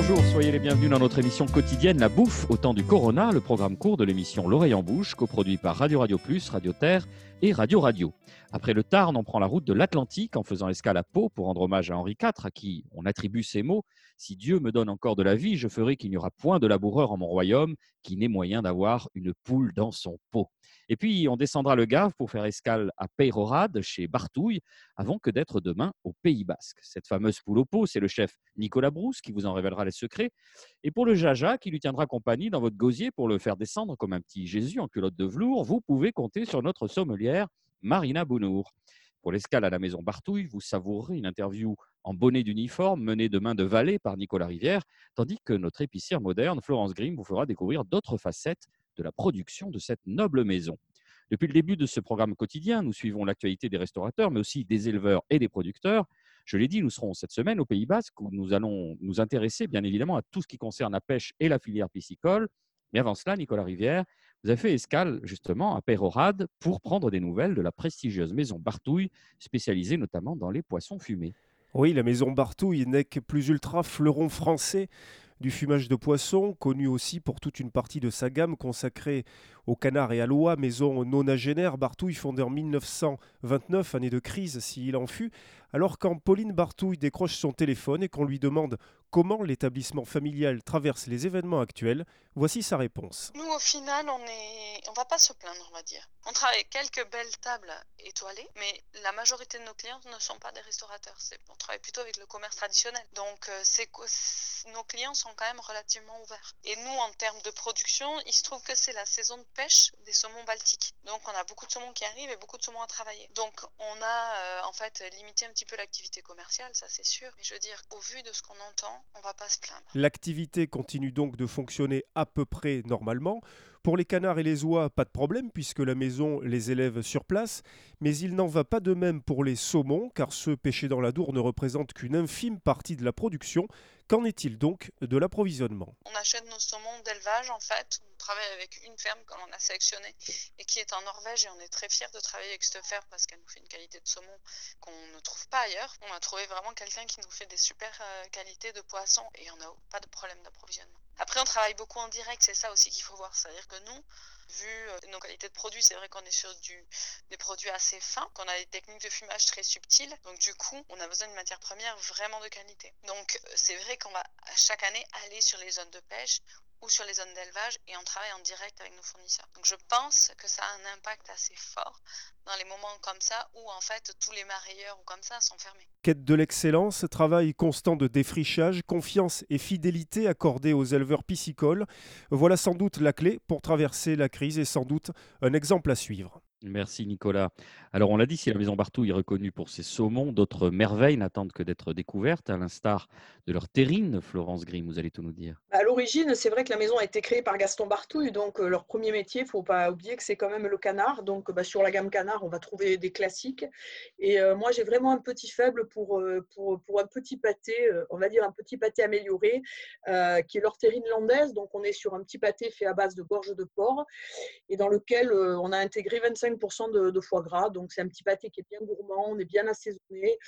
Bonjour, soyez les bienvenus dans notre émission quotidienne La Bouffe au temps du Corona, le programme court de l'émission L'oreille en bouche, coproduit par Radio Radio Plus, Radio Terre et Radio Radio. Après le Tarn, on prend la route de l'Atlantique en faisant escale à Pau pour rendre hommage à Henri IV, à qui on attribue ces mots Si Dieu me donne encore de la vie, je ferai qu'il n'y aura point de laboureur en mon royaume qui n'ait moyen d'avoir une poule dans son pot. Et puis, on descendra le Gave pour faire escale à Peyrorade, chez Bartouille, avant que d'être demain au Pays Basque. Cette fameuse poule au pot, c'est le chef Nicolas Brousse qui vous en révélera les secrets. Et pour le Jaja, qui lui tiendra compagnie dans votre gosier pour le faire descendre comme un petit Jésus en culotte de velours, vous pouvez compter sur notre sommelière, Marina Bounour. Pour l'escale à la maison Bartouille, vous savourerez une interview en bonnet d'uniforme menée de main de valet par Nicolas Rivière, tandis que notre épicière moderne, Florence Grimm, vous fera découvrir d'autres facettes de la production de cette noble maison. Depuis le début de ce programme quotidien, nous suivons l'actualité des restaurateurs, mais aussi des éleveurs et des producteurs. Je l'ai dit, nous serons cette semaine au Pays Basque où nous allons nous intéresser bien évidemment à tout ce qui concerne la pêche et la filière piscicole. Mais avant cela, Nicolas Rivière, vous avez fait escale justement à Pérorade pour prendre des nouvelles de la prestigieuse maison Bartouille, spécialisée notamment dans les poissons fumés. Oui, la maison Bartouille n'est que plus ultra fleuron français du fumage de poisson, connu aussi pour toute une partie de sa gamme consacrée au canard et à l'oie, maison nonagénaire, Bartouille fondée en 1929, année de crise s'il en fut, alors quand Pauline Bartouille décroche son téléphone et qu'on lui demande comment l'établissement familial traverse les événements actuels, voici sa réponse. Nous, au final, on est, on va pas se plaindre, on va dire. On travaille quelques belles tables étoilées, mais la majorité de nos clients ne sont pas des restaurateurs. On travaille plutôt avec le commerce traditionnel. Donc, euh, nos clients sont quand même relativement ouverts. Et nous, en termes de production, il se trouve que c'est la saison de pêche des saumons baltiques. Donc, on a beaucoup de saumons qui arrivent et beaucoup de saumons à travailler. Donc, on a euh, en fait limité un petit peu l'activité commerciale, ça c'est sûr. Mais je veux dire, au vu de ce qu'on entend, on va pas se plaindre. L'activité continue donc de fonctionner à peu près normalement. Pour les canards et les oies, pas de problème puisque la maison les élève sur place, mais il n'en va pas de même pour les saumons car ceux pêchés dans la Dour ne représentent qu'une infime partie de la production. Qu'en est-il donc de l'approvisionnement? On achète nos saumons d'élevage en fait. On travaille avec une ferme qu'on a sélectionnée et qui est en Norvège et on est très fiers de travailler avec cette ferme parce qu'elle nous fait une qualité de saumon qu'on ne trouve pas ailleurs. On a trouvé vraiment quelqu'un qui nous fait des super euh, qualités de poisson et on n'a pas de problème d'approvisionnement. Après, on travaille beaucoup en direct, c'est ça aussi qu'il faut voir. C'est-à-dire que nous, vu euh, nos qualités de produits, c'est vrai qu'on est sur des produits assez fins, qu'on a des techniques de fumage très subtiles. Donc, du coup, on a besoin de matières premières vraiment de qualité. Donc, euh, c'est vrai qu'on va chaque année aller sur les zones de pêche ou sur les zones d'élevage et on travaille en direct avec nos fournisseurs. Donc je pense que ça a un impact assez fort dans les moments comme ça où en fait tous les marailleurs ou comme ça sont fermés. Quête de l'excellence, travail constant de défrichage, confiance et fidélité accordée aux éleveurs piscicoles, voilà sans doute la clé pour traverser la crise et sans doute un exemple à suivre. Merci Nicolas. Alors on l'a dit, si la maison Bartou est reconnue pour ses saumons, d'autres merveilles n'attendent que d'être découvertes, à l'instar de leur terrine. Florence Grimm, vous allez tout nous dire. À l'origine, c'est vrai que la maison a été créée par Gaston Bartouille, donc euh, leur premier métier, il ne faut pas oublier que c'est quand même le canard. Donc bah, sur la gamme canard, on va trouver des classiques. Et euh, moi, j'ai vraiment un petit faible pour, euh, pour, pour, un petit pâté, on va dire un petit pâté amélioré, qui est leur terrine landaise. Donc on est sur un petit pâté fait à base de gorge de porc et dans lequel on a intégré 25 de, foie gras. Donc, c'est un petit pâté qui est bien gourmand, on est bien assaisonné.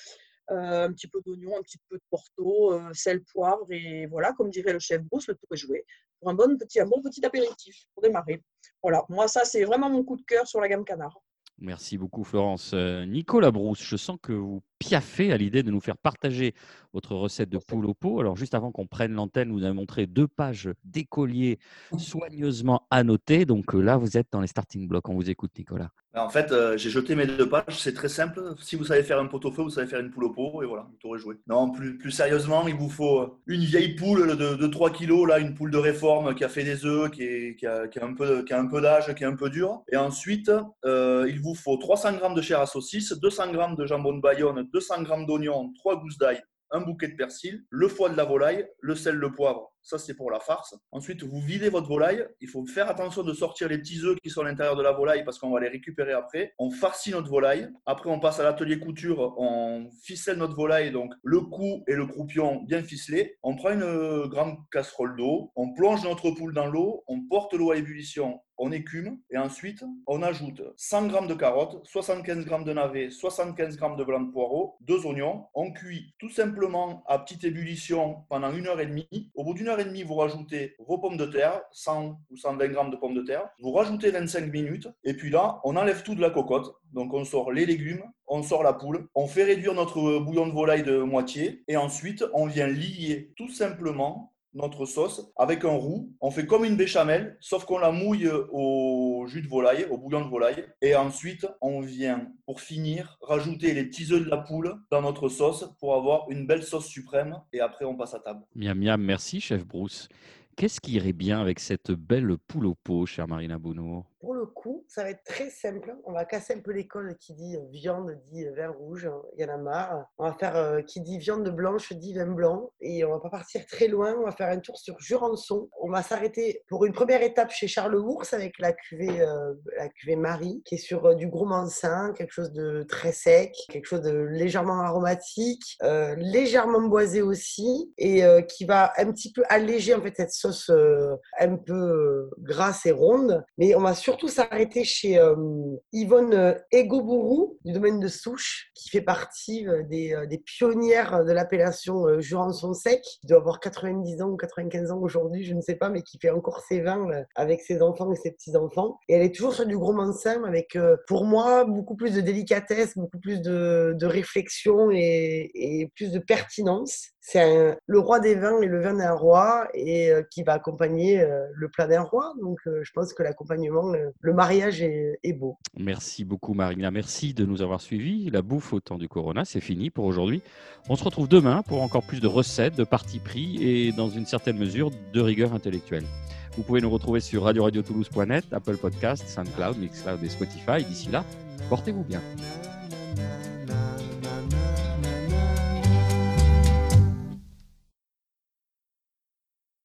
Euh, un petit peu d'oignon, un petit peu de porto, euh, sel, poivre, et voilà, comme dirait le chef Bruce, le tour est joué pour un bon petit, un bon petit apéritif pour démarrer. Voilà, moi, ça, c'est vraiment mon coup de cœur sur la gamme canard. Merci beaucoup, Florence. Euh, Nicolas Brousse, je sens que vous piaffez à l'idée de nous faire partager votre recette de poule au pot. Alors, juste avant qu'on prenne l'antenne, vous avez montré deux pages d'écoliers soigneusement annotées. Donc là, vous êtes dans les starting blocks. On vous écoute, Nicolas. En fait, euh, j'ai jeté mes deux pages. C'est très simple. Si vous savez faire un pot au feu, vous savez faire une poule au pot. Et voilà, vous aurez joué. Non, plus, plus sérieusement, il vous faut une vieille poule de, de 3 kilos, là, une poule de réforme qui a fait des œufs, qui, qui, a, qui a, un peu, qui a un peu d'âge, qui est un peu dur. Et ensuite, euh, il vous faut 300 g de chair à saucisse, 200 g de jambon de Bayonne, 200 g d'oignon, 3 gousses d'ail, un bouquet de persil, le foie de la volaille, le sel, le poivre, ça c'est pour la farce. Ensuite, vous videz votre volaille. Il faut faire attention de sortir les petits œufs qui sont à l'intérieur de la volaille parce qu'on va les récupérer après. On farcit notre volaille. Après, on passe à l'atelier couture. On ficelle notre volaille, donc le cou et le croupion bien ficelés. On prend une grande casserole d'eau. On plonge notre poule dans l'eau. On porte l'eau à ébullition on écume et ensuite on ajoute 100 g de carottes, 75 g de navets, 75 g de blanc de poireau, deux oignons. On cuit tout simplement à petite ébullition pendant une heure et demie. Au bout d'une heure et demie, vous rajoutez vos pommes de terre, 100 ou 120 g de pommes de terre. Vous rajoutez 25 minutes et puis là, on enlève tout de la cocotte. Donc on sort les légumes, on sort la poule, on fait réduire notre bouillon de volaille de moitié et ensuite on vient lier tout simplement notre sauce avec un roux. On fait comme une béchamel, sauf qu'on la mouille au jus de volaille, au bouillon de volaille. Et ensuite, on vient, pour finir, rajouter les petits de la poule dans notre sauce pour avoir une belle sauce suprême. Et après, on passe à table. Miam miam, merci chef Bruce. Qu'est-ce qui irait bien avec cette belle poule au pot, chère Marina Bonneau pour le coup, ça va être très simple. On va casser un peu l'école qui dit viande, dit vin rouge. Il y en a marre. On va faire euh, qui dit viande blanche, dit vin blanc. Et on va pas partir très loin. On va faire un tour sur Jurançon. On va s'arrêter pour une première étape chez Charles Ours avec la cuvée, euh, la cuvée Marie, qui est sur euh, du gros mansin, quelque chose de très sec, quelque chose de légèrement aromatique, légèrement boisé aussi, et qui va un petit peu alléger en fait cette sauce un peu grasse et ronde. Mais on va sur surtout s'arrêter chez euh, Yvonne euh, Egobourou du domaine de Souche, qui fait partie euh, des, des, pionnières de l'appellation Jurançon sec, qui doit avoir 90 ans ou 95 ans aujourd'hui, je ne sais pas, mais qui fait encore ses vins avec ses enfants et ses petits-enfants. Et elle est toujours sur du gros mansin avec, pour moi, beaucoup plus de délicatesse, beaucoup plus de, réflexion et, plus de pertinence. C'est le roi des vins et le vin d'un roi et qui va accompagner le plat d'un roi. Donc, je pense que l'accompagnement le mariage est, beau. Merci beaucoup Marina, merci de nous avoir suivis. La bouffe au temps du Corona, c'est fini pour aujourd'hui. On se retrouve demain pour encore plus de recettes, de parti pris et dans une certaine mesure de rigueur intellectuelle. Vous pouvez nous retrouver sur radio-radio-toulouse.net, Apple Podcast, SoundCloud, Mixcloud et Spotify. D'ici là, portez-vous bien.